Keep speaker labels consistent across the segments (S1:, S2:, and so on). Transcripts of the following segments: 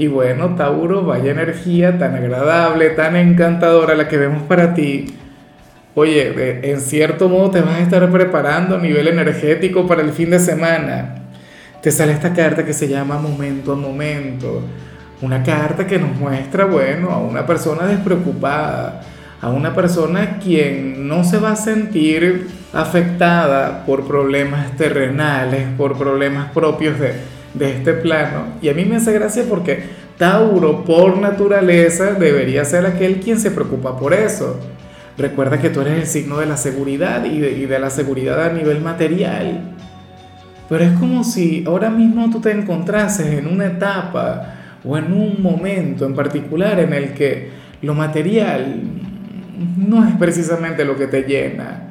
S1: Y bueno, Tauro, vaya energía tan agradable, tan encantadora la que vemos para ti. Oye, en cierto modo te vas a estar preparando a nivel energético para el fin de semana. Te sale esta carta que se llama momento a momento. Una carta que nos muestra, bueno, a una persona despreocupada, a una persona quien no se va a sentir afectada por problemas terrenales, por problemas propios de, de este plano. Y a mí me hace gracia porque Tauro, por naturaleza, debería ser aquel quien se preocupa por eso. Recuerda que tú eres el signo de la seguridad y de, la seguridad a nivel material. Pero es como si ahora mismo tú te encontrases en una etapa o en un momento en particular en el que lo material no es precisamente lo que te llena,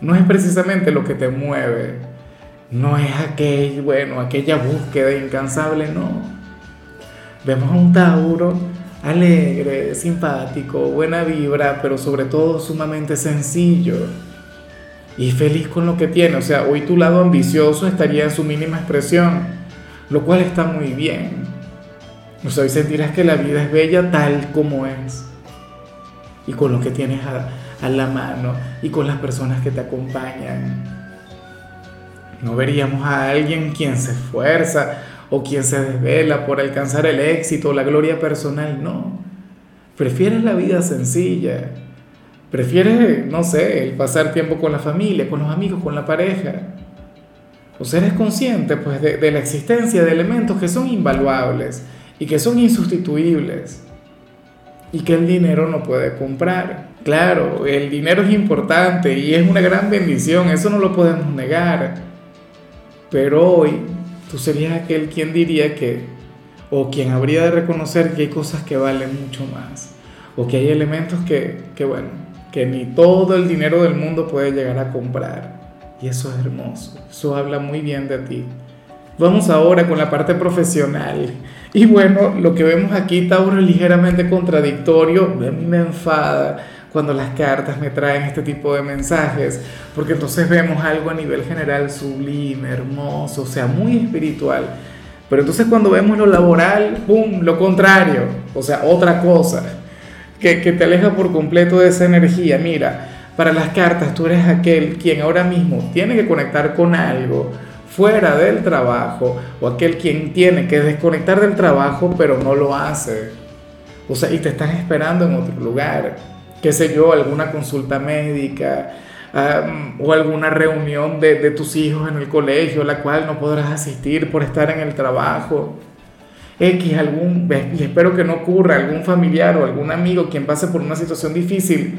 S1: no es precisamente lo que te mueve no es aquel, bueno, aquella búsqueda incansable, no. Vemos a un Tauro alegre, simpático, buena vibra, pero sobre todo sumamente sencillo y feliz con lo que tiene. O sea, hoy tu lado ambicioso estaría en su mínima expresión, lo cual está muy bien. O sea, hoy sentirás que la vida es bella tal como es y con lo que tienes a, a la mano y con las personas que te acompañan. No veríamos a alguien quien se esfuerza o quien se desvela por alcanzar el éxito o la gloria personal, no. Prefieres la vida sencilla. Prefieres, no sé, el pasar tiempo con la familia, con los amigos, con la pareja. O sea, eres consciente pues, de, de la existencia de elementos que son invaluables y que son insustituibles y que el dinero no puede comprar. Claro, el dinero es importante y es una gran bendición, eso no lo podemos negar. Pero hoy tú serías aquel quien diría que, o quien habría de reconocer que hay cosas que valen mucho más, o que hay elementos que, que bueno, que ni todo el dinero del mundo puede llegar a comprar. Y eso es hermoso, eso habla muy bien de ti. Vamos ahora con la parte profesional. Y bueno, lo que vemos aquí, Tauro, es ligeramente contradictorio, me enfada cuando las cartas me traen este tipo de mensajes, porque entonces vemos algo a nivel general sublime, hermoso, o sea, muy espiritual. Pero entonces cuando vemos lo laboral, ¡pum!, lo contrario, o sea, otra cosa, que, que te aleja por completo de esa energía. Mira, para las cartas tú eres aquel quien ahora mismo tiene que conectar con algo fuera del trabajo, o aquel quien tiene que desconectar del trabajo, pero no lo hace. O sea, y te están esperando en otro lugar qué sé yo, alguna consulta médica o alguna reunión de, tus hijos en el colegio, la cual no podrás asistir por estar en el trabajo. X, algún, y espero que no ocurra, algún familiar o algún amigo quien pase por una situación difícil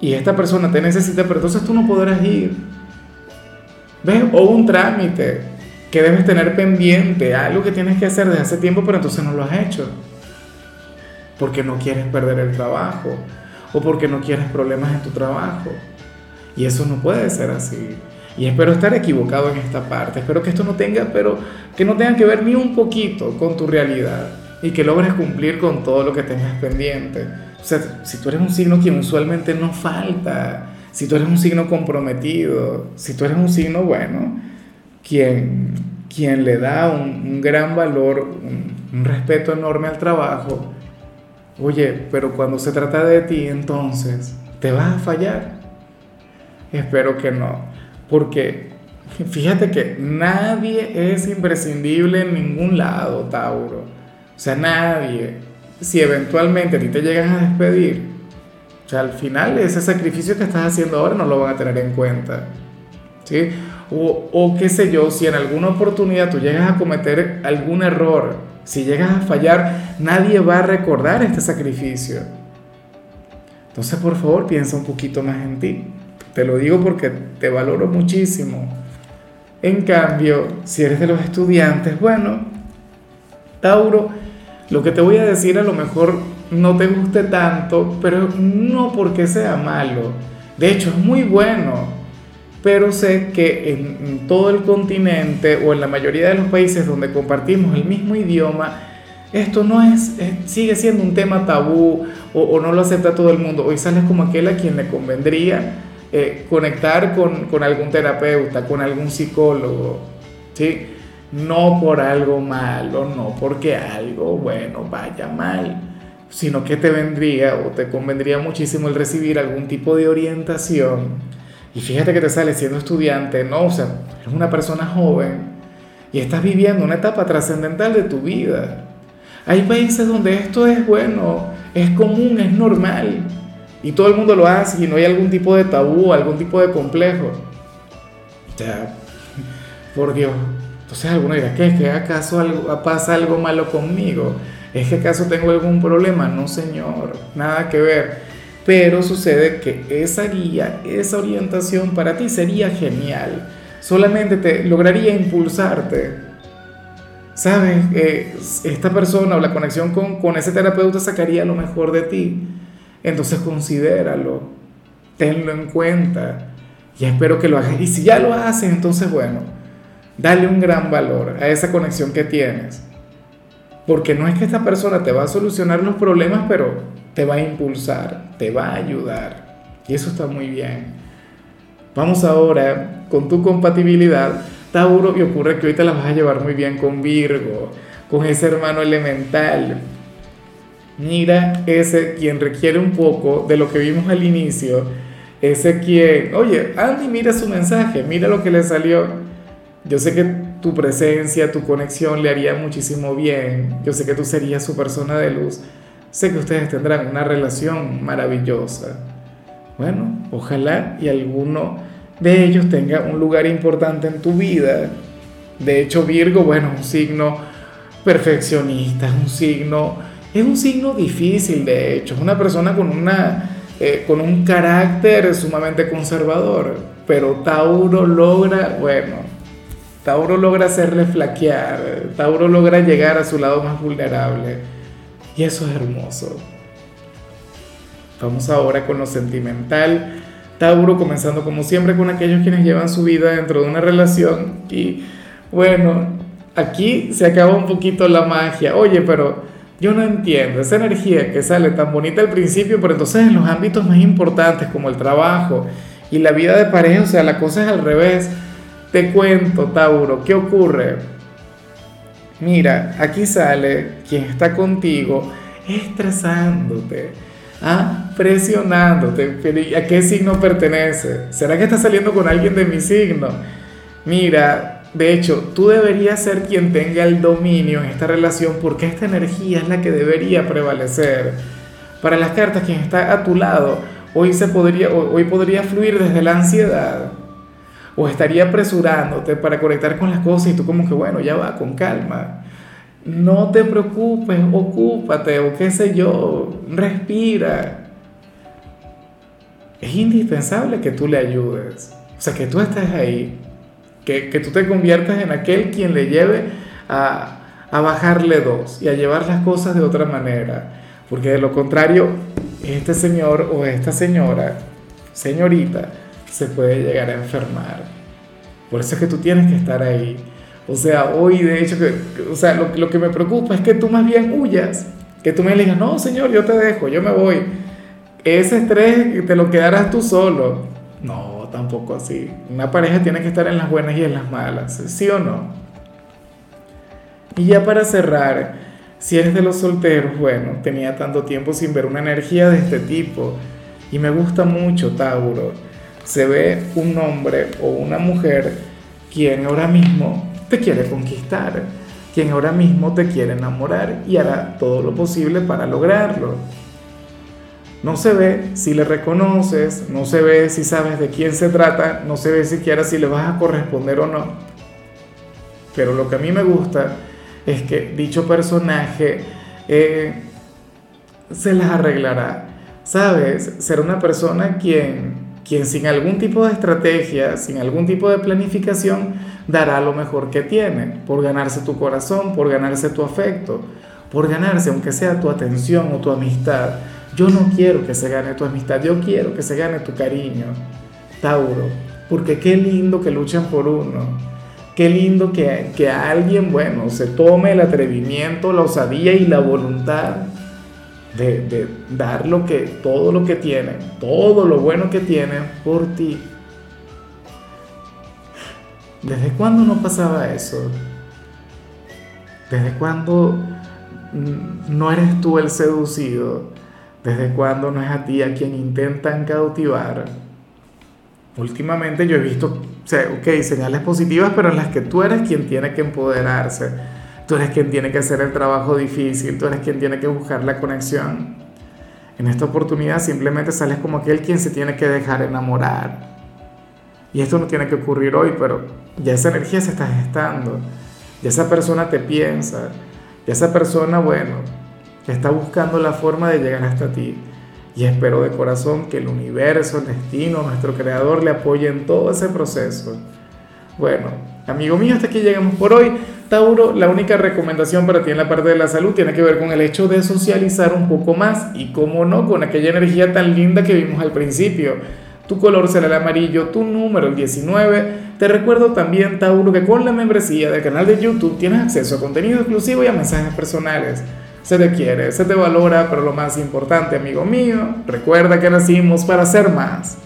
S1: y esta persona te necesita, pero entonces tú no podrás ir. ¿Ves? O un trámite que debes tener pendiente, algo que tienes que hacer desde hace tiempo, pero entonces no lo has hecho. Porque no quieres perder el trabajo o porque no quieres problemas en tu trabajo. Y eso no puede ser así. Y espero estar equivocado en esta parte. Espero que esto no tenga, pero que no tenga que ver ni un poquito con tu realidad y que logres cumplir con todo lo que tengas pendiente. O sea, si tú eres un signo quien usualmente no falta, si tú eres un signo comprometido, si tú eres un signo bueno, quien, quien le da un, un gran valor, un, un respeto enorme al trabajo, Oye, pero cuando se trata de ti, entonces, ¿te vas a fallar? Espero que no, porque fíjate que nadie es imprescindible en ningún lado, Tauro. O sea, nadie. Si eventualmente a ti te llegas a despedir, o sea, al final ese sacrificio que estás haciendo ahora no lo van a tener en cuenta. ¿Sí? O, o qué sé yo, si en alguna oportunidad tú llegas a cometer algún error, si llegas a fallar, nadie va a recordar este sacrificio. Entonces, por favor, piensa un poquito más en ti. Te lo digo porque te valoro muchísimo. En cambio, si eres de los estudiantes, bueno, Tauro, lo que te voy a decir a lo mejor no te guste tanto, pero no porque sea malo. De hecho, es muy bueno. Pero sé que en, todo el continente o en la mayoría de los países donde compartimos el mismo idioma, esto no es, sigue siendo un tema tabú o, no lo acepta todo el mundo. Hoy sales como aquel a quien le convendría eh, conectar con, con, algún terapeuta, con algún psicólogo, ¿sí? No por algo malo, no porque algo, bueno, vaya mal, sino que te vendría o te convendría muchísimo el recibir algún tipo de orientación. Y fíjate que te sale siendo estudiante, no, o sea, eres una persona joven y estás viviendo una etapa trascendental de tu vida. Hay países donde esto es bueno, es común, es normal. Y todo el mundo lo hace y no hay algún tipo de tabú, algún tipo de complejo. Sea, por Dios. Entonces alguno dirá, ¿qué? ¿Es que acaso algo, pasa algo malo conmigo? ¿Es que acaso tengo algún problema? No, señor, nada que ver. Pero sucede que esa guía, esa orientación para ti sería genial. Solamente te lograría impulsarte sabes, eh, esta persona o la conexión con, con ese terapeuta sacaría lo mejor de ti. Entonces considéralo, tenlo en cuenta y espero que lo hagas. Y si ya lo haces, entonces bueno, dale un gran valor a esa conexión que tienes. Porque no es que esta persona te va a solucionar los problemas, pero te va a impulsar, te va a ayudar. Y eso está muy bien. Vamos ahora con tu compatibilidad Tauro, y ocurre que hoy te la vas a llevar muy bien con Virgo, con ese hermano elemental. Mira ese quien requiere un poco de lo que vimos al inicio, ese quien, oye, Andy, mira su mensaje, mira lo que le salió. Yo sé que tu presencia, tu conexión le haría muchísimo bien. Yo sé que tú serías su persona de luz. Sé que ustedes tendrán una relación maravillosa. Bueno, ojalá y alguno de ellos tenga un lugar importante en tu vida. De hecho, Virgo, bueno, un signo perfeccionista, es un signo, es un signo difícil, de hecho, es una persona con, una, eh, con un carácter sumamente conservador, pero Tauro logra, bueno, Tauro logra hacerle flaquear, Tauro logra llegar a su lado más vulnerable, y eso es hermoso. Vamos ahora con lo sentimental. Tauro, comenzando como siempre con aquellos quienes llevan su vida dentro de una relación y bueno, aquí se acaba un poquito la magia. Oye, pero yo no entiendo esa energía que sale tan bonita al principio, pero entonces en los ámbitos más importantes como el trabajo y la vida de pareja, o sea, la cosa es al revés. Te cuento, Tauro, ¿qué ocurre? Mira, aquí sale quien está contigo estresándote Ah, presionándote. ¿A qué signo pertenece? ¿Será que estás saliendo con alguien de mi signo? Mira, de hecho, tú deberías ser quien tenga el dominio en esta relación porque esta energía es la que debería prevalecer. Para las cartas, quien está a tu lado, hoy, se podría, hoy podría fluir desde la ansiedad o estaría apresurándote para conectar con las cosas y tú como que, bueno, ya va, con calma no te preocupes, ocúpate o qué sé yo, respira. Es indispensable que tú le ayudes, o sea, que tú estés ahí, que, tú te conviertas en aquel quien le lleve a, a bajarle dos y a llevar las cosas de otra manera, porque de lo contrario, este señor o esta señora, señorita, se puede llegar a enfermar. Por eso es que tú tienes que estar ahí o sea, hoy de hecho, que, o sea, lo, lo, que me preocupa es que tú más bien huyas, que tú me digas, no, señor, yo te dejo, yo me voy. Ese estrés te lo quedarás tú solo. No, tampoco así. Una pareja tiene que estar en las buenas y en las malas, ¿sí o no? Y ya para cerrar, si eres de los solteros, bueno, tenía tanto tiempo sin ver una energía de este tipo y me gusta mucho Tauro. Se ve un hombre o una mujer quien ahora mismo te quiere conquistar, quien ahora mismo te quiere enamorar y hará todo lo posible para lograrlo. No se ve si le reconoces, no se ve si sabes de quién se trata, no se ve siquiera si le vas a corresponder o no. Pero lo que a mí me gusta es que dicho personaje eh, se las arreglará. ¿Sabes? Ser una persona quien, quien sin algún tipo de estrategia, sin algún tipo de planificación, dará lo mejor que tiene, por ganarse tu corazón, por ganarse tu afecto, por ganarse, aunque sea tu atención o tu amistad. Yo no quiero que se gane tu amistad, yo quiero que se gane tu cariño, Tauro, porque qué lindo que luchen por uno, qué lindo que, que alguien, bueno, se tome el atrevimiento, la osadía y la voluntad de, dar lo que, todo lo que tiene, todo lo bueno que tiene por ti. ¿Desde cuándo no pasaba eso? ¿Desde cuándo no eres tú el seducido? ¿Desde cuándo no es a ti a quien intentan cautivar? Últimamente yo he visto, ok, señales positivas, pero en las que tú eres quien tiene que empoderarse, tú eres quien tiene que hacer el trabajo difícil, tú eres quien tiene que buscar la conexión. En esta oportunidad simplemente sales como aquel quien se tiene que dejar enamorar. Y esto no tiene que ocurrir hoy, pero ya esa energía se está gestando, ya esa persona te piensa, ya esa persona, bueno, está buscando la forma de llegar hasta ti. Y espero de corazón que el universo, el destino, nuestro creador le apoye en todo ese proceso. Bueno, amigo mío, hasta aquí llegamos por hoy. Tauro, la única recomendación para ti en la parte de la salud tiene que ver con el hecho de socializar un poco más y, como no, con aquella energía tan linda que vimos al principio. Tu color será el amarillo, tu número el 19. Te recuerdo también, Tauro, que con la membresía del canal de YouTube tienes acceso a contenido exclusivo y a mensajes personales. Se te quiere, se te valora, pero lo más importante, amigo mío, recuerda que nacimos para ser más.